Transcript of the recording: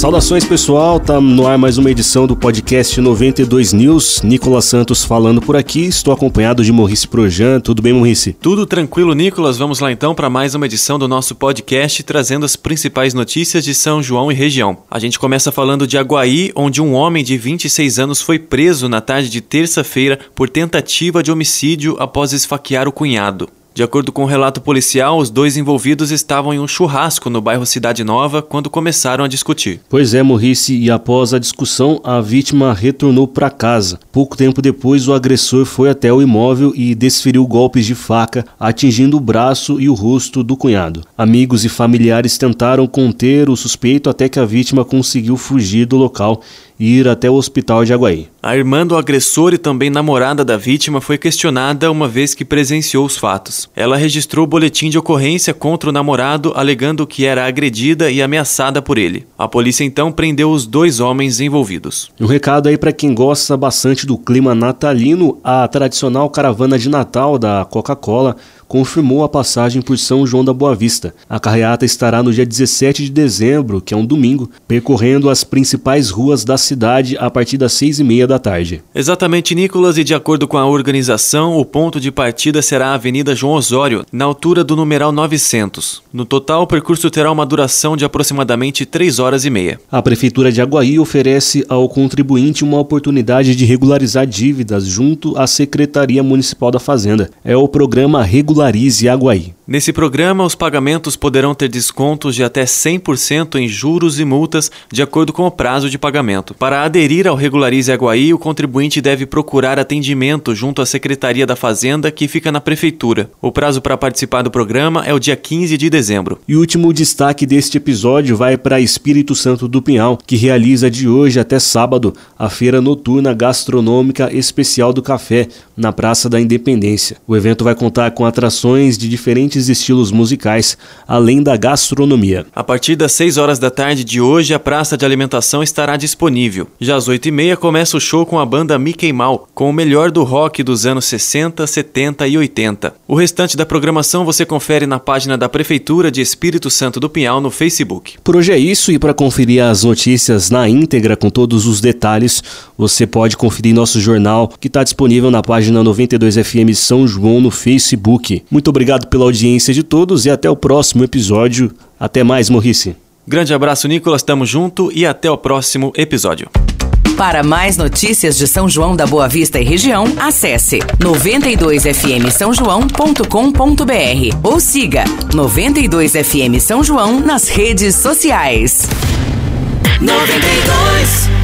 Saudações pessoal, tá no ar mais uma edição do podcast 92 News. Nicolas Santos falando por aqui, estou acompanhado de Maurice Projan. Tudo bem, Maurice? Tudo tranquilo, Nicolas. Vamos lá então para mais uma edição do nosso podcast trazendo as principais notícias de São João e região. A gente começa falando de Aguaí, onde um homem de 26 anos foi preso na tarde de terça-feira por tentativa de homicídio após esfaquear o cunhado. De acordo com o um relato policial, os dois envolvidos estavam em um churrasco no bairro Cidade Nova quando começaram a discutir. Pois é, Morrice, e após a discussão, a vítima retornou para casa. Pouco tempo depois, o agressor foi até o imóvel e desferiu golpes de faca, atingindo o braço e o rosto do cunhado. Amigos e familiares tentaram conter o suspeito até que a vítima conseguiu fugir do local e ir até o hospital de Aguaí. A irmã do agressor e também namorada da vítima foi questionada uma vez que presenciou os fatos. Ela registrou boletim de ocorrência contra o namorado, alegando que era agredida e ameaçada por ele. A polícia então prendeu os dois homens envolvidos. Um recado aí para quem gosta bastante do clima natalino, a tradicional caravana de Natal da Coca-Cola confirmou a passagem por São João da Boa Vista. A carreata estará no dia 17 de dezembro, que é um domingo, percorrendo as principais ruas da cidade a partir das seis e meia da tarde. Exatamente, Nicolas, e de acordo com a organização, o ponto de partida será a Avenida João Osório, na altura do numeral 900. No total, o percurso terá uma duração de aproximadamente três horas e meia. A Prefeitura de Aguaí oferece ao contribuinte uma oportunidade de regularizar dívidas junto à Secretaria Municipal da Fazenda. É o programa Regularize Aguaí. Nesse programa, os pagamentos poderão ter descontos de até 100% em juros e multas, de acordo com o prazo de pagamento. Para aderir ao Regularize Aguaí, o contribuinte deve procurar atendimento junto à Secretaria da Fazenda, que fica na Prefeitura. O prazo para participar do programa é o dia 15 de dezembro. E o último destaque deste episódio vai para Espírito Santo do Pinhal, que realiza de hoje até sábado a Feira Noturna Gastronômica Especial do Café, na Praça da Independência. O evento vai contar com atrações de diferentes diferentes estilos musicais, além da gastronomia. A partir das 6 horas da tarde de hoje, a praça de alimentação estará disponível. Já às 8 e meia começa o show com a banda Mickey Mal, com o melhor do rock dos anos 60, 70 e 80. O restante da programação você confere na página da Prefeitura de Espírito Santo do Pinhal no Facebook. Por hoje é isso e para conferir as notícias na íntegra com todos os detalhes, você pode conferir nosso jornal que está disponível na página 92 FM São João no Facebook. Muito obrigado pela audiência audiência de todos e até o próximo episódio. Até mais, Morrice. Grande abraço, Nicolas. Tamo junto e até o próximo episódio. Para mais notícias de São João da Boa Vista e região, acesse 92fm São João.com.br ou siga 92fm São João nas redes sociais. 92